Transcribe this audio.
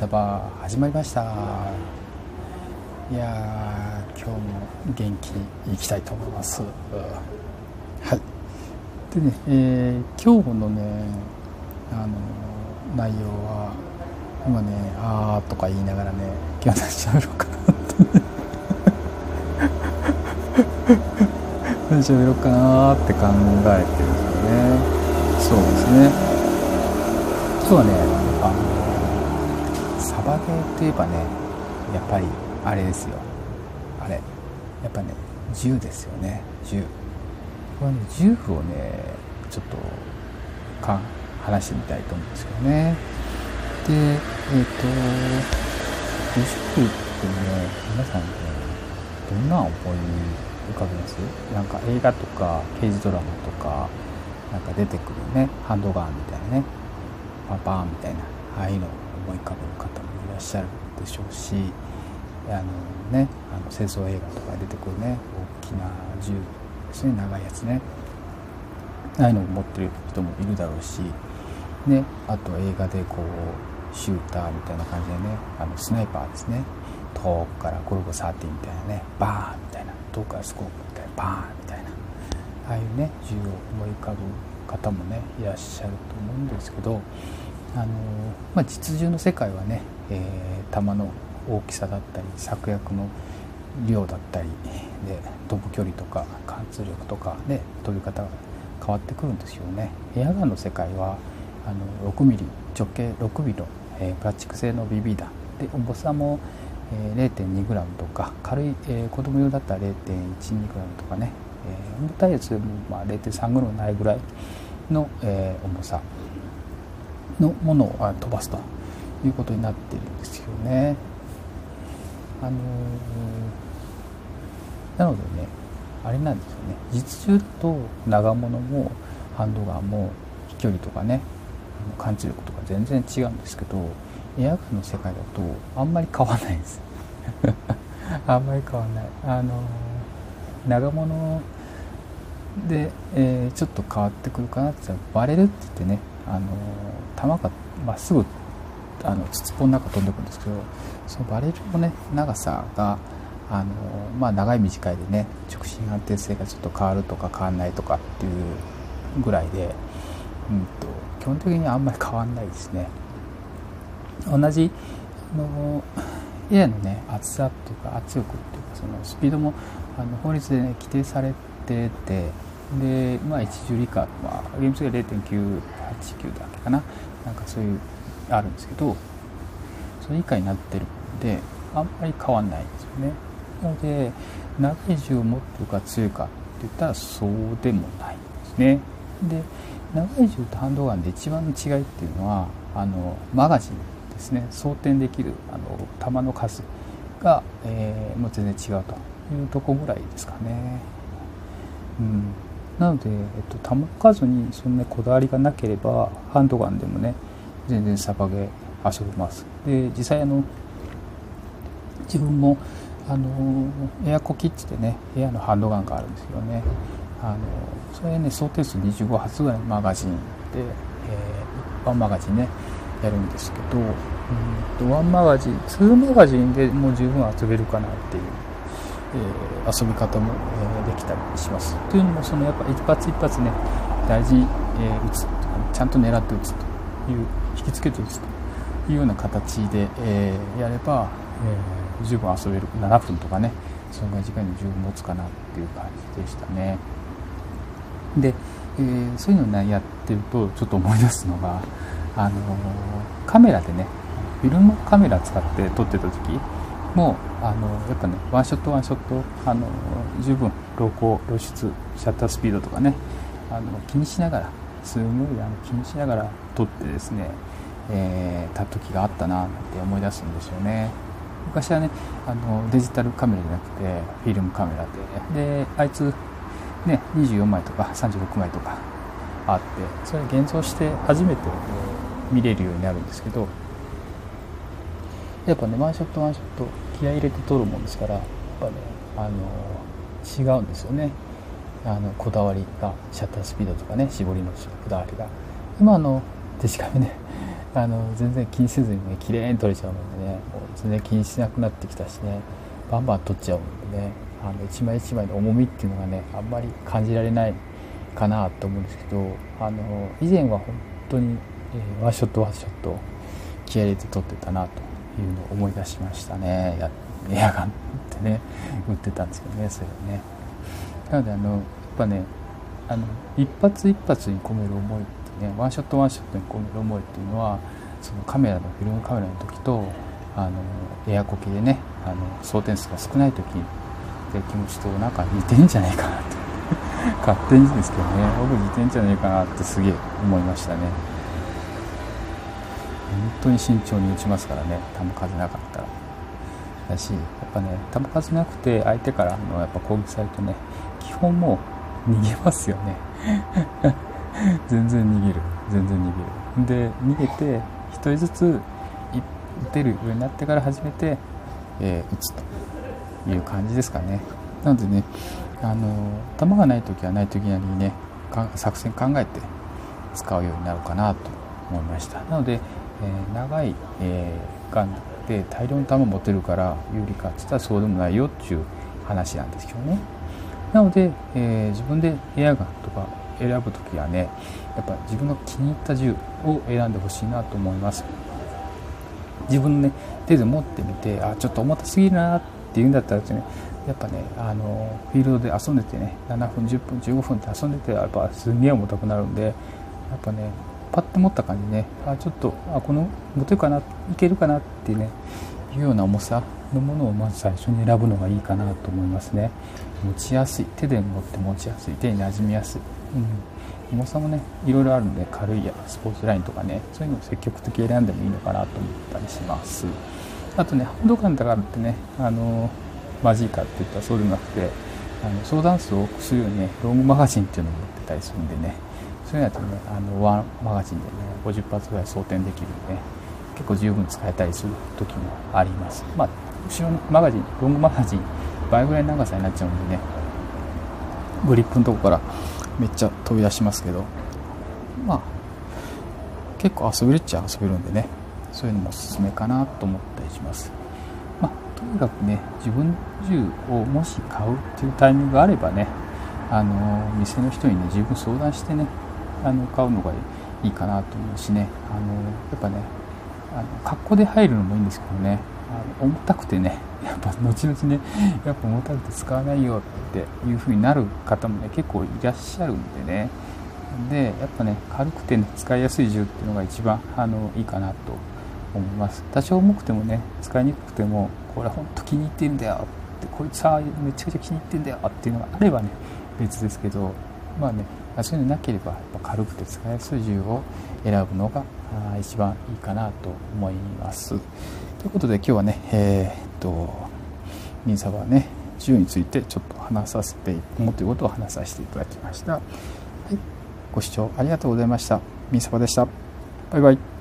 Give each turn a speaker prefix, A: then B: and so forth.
A: サバ始まりました。いや今日も元気にいきたいと思います。はい。でね、えー、今日のねあの内容は今ね「あー」とか言いながらね今日何喋ろうかな。ってね何喋ろうかなって考えてるんですよね。そうですね。今日はねサバゲーといえばねやっぱりあれですよ。あれやっぱね銃ですよね。銃。これね銃をねちょっとか話してみたいと思うんですけどね。でえっ、ー、と銃ってね皆さんねどんな思い浮かべます？なんか映画とか刑事ドラマとかなんか出てくるねハンドガンみたいなねパンパンみたいなああいうの。思い浮かべる方もいらっしゃるでしょうしあのねあの戦争映画とか出てくるね大きな銃ですね長いやつねああいうのを持ってる人もいるだろうしねあと映画でこうシューターみたいな感じでねあのスナイパーですね遠くからゴルゴ13みたいなねバーンみたいな遠くからスコープみたいなバーンみたいなああいうね銃を思い浮かぶ方もねいらっしゃると思うんですけどあの、まあ、実銃の世界はね、えー、弾の大きさだったり策略の量だったりで飛ぶ距離とか貫通力とかで飛び方が変わってくるんですよね。エアガンの世界はあの6ミリ直径6ミリの、えー、プラスチック製の BB 弾で重さも、えー、0.2グラムとか軽い、えー、子供用だったら0.12グラムとかね、えー、重たいやつも、まあ、0.3グラムないぐらいの、えー、重さ。のものを飛ばすということになってるんですよね。あのなのでねあれなんですよね。実銃と長物もハンドガンも飛距離とかね感知力とか全然違うんですけどエアガンの世界だとあんまり変わらないです。あんまり変わらない。あの長物で、えー、ちょっと変わってくるかなって言ったらバレるって言ってねあの球がまっすぐあの筒ぽの中飛んでくるんですけどそのバレルのね長さがあの、まあ、長い短いでね直進安定性がちょっと変わるとか変わんないとかっていうぐらいで、うんと、基本的にあんまり変わんないですね。同じあのエアのね厚さとか圧力っていうかそのスピードもあの法律でね規定されててでまあ一重理科、まあ、厳密には0.989だっけかな。なんかそういうあるんですけどそれ以下になってるんであんまり変わんないんですよね。なので長い銃を持ってるか強いかって言ったらそうでもないんですね。で長い銃とハンドガンで一番の違いっていうのはあのマガジンですね。装填できるあの弾の数が、えー、もう全然違うというとこぐらいですかね。うん。なので、えっと、弾数にそんなこだわりがなければハンドガンでもね全然サバゲー遊べます。で実際あの自分もあのエアコキッチでねエアのハンドガンがあるんですよね。あのそれね想定数25発ぐらいのマガジンで、えー、ワンマガジンねやるんですけどうんとワンマガジン2マガジンでもう十分遊べるかなっていうえー、遊び方も、えー、きたりします。というのもそのやっぱ一発一発ね大事に、えー、打つちゃんと狙って打つという引きつけて打つというような形で、えー、やれば、えー、十分遊べる7分とかねそのぐらい時間に十分持つかなっていう感じでしたね。で、えー、そういうのを、ね、やってるとちょっと思い出すのが、あのカメラでねフィルムカメラ使って撮ってた時もうあのやっぱねワンショットワンショットあの十分露光露出シャッタースピードとかねあの気にしながらすごいあの気にしながら撮ってですね、えー、た時があったななんて思い出すんですよね。昔はねあのデジタルカメラじゃなくてフィルムカメラでであいつね24枚とか36枚とかあってそれ現像して初めて見れるようになるんですけどやっぱねワンショットワンショット気合い入れて撮るもんですからやっぱねあの違うんですよね。あのこだわりがシャッタースピードとかね絞りのこだわりが。今のデジカメねあの全然気にせずにね綺麗に撮れちゃうのでねもう全然気にしなくなってきたしねバンバン撮っちゃうのでねあの一枚一枚の重みっていうのがねあんまり感じられないかなと思うんですけどあの以前は本当に、えー、ワンショットワンショット気合い入れて撮ってたなというのを思い出しましたね。やエアガンってね売ってたんですけどねそれはね。なのであのやっぱねあの一発一発に込める思いってねワンショットワンショットに込める思いっていうのはそのカメラのフィルムカメラの時とあのエアコケでねあの装填数が少ない時って気持ちとなんか似てんじゃないかなと。勝手にですけどね僕似てんじゃないかなってすげえ思いましたね。当に慎重に打ちますからね。球数なかったら。だしやっぱね球数なくて相手からのやっぱ攻撃されるとね基本もう逃げますよね。全然逃げる。全然逃げる。で逃げて1人ずつ打てるようになってから初めて、えー、打つという感じですかね。なのでねあの球がない時はない時なりにね作戦考えて使うようになるかなと思いました。なので、えー、長い、えー、ガンで大量の球持てるから有利かって言ったらそうでもないよっていう話なんですけどね。なので、えー、自分でエアガンとか選ぶ時はねやっぱ自分の気に入った銃を選んでほしいなと思います。自分のね手で持ってみてあちょっと重たすぎるなっていうんだったらですねやっぱねあのフィールドで遊んでてね7分10分15分って遊んでてやっぱすんげえ重たくなるんでやっぱねパッと持った感じね。あちょっとあこの持てるかないけるかなってねいうような重さのものをまず最初に選ぶのがいいかなと思いますね。持ちやすい。手で持って持ちやすい。手に馴染みやすい、うん、重さもねいろいろあるんで軽いやスポーツラインとかねそういうのを積極的に選んでもいいのかなと思ったりします。あとねハンドガンだからってねあのマジかって言ったらそうでもなくてあの相談数を多くするようにねロングマガジンっていうのを持ってたりするんでねそういうのやとねあのワンマガジンでね50発ぐらい装填できるんで、ね、結構十分使えたりする時もあります。まあ後ろのマガジンロングマガジン倍ぐらいの長さになっちゃうんでねグリップのとこからめっちゃ飛び出しますけどまあ結構遊べるっちゃ遊べるんでねそういうのもおすすめかなと思ったりします。まとにかくね自分銃をもし買うっていうタイミングがあればねあの店の人にね十分相談してねあの買うのがいいかなと思うしね。あのやっぱねあの格好で入るのもいいんですけどね。あの重たくてね やっぱ後々ねやっぱ重たくて使わないよっていう風になる方もね結構いらっしゃるんでね。でやっぱね軽くて、ね、使いやすい銃っていうのが一番あのいいかなと思います。多少重くてもね使いにくくてもこれほんと気に入ってるんだよってこいつはめちゃくちゃ気に入ってんだよっていうのがあればね別ですけど。まあねそういうのなければ軽くて使いやすい銃を選ぶのが一番いいかなと思います。ということで今日はねえー、っとミンサバね銃についてちょっと話させて思っていることを話させていただきました、はい、ご視聴ありがとうございました。ミンサバでした。バイバイ。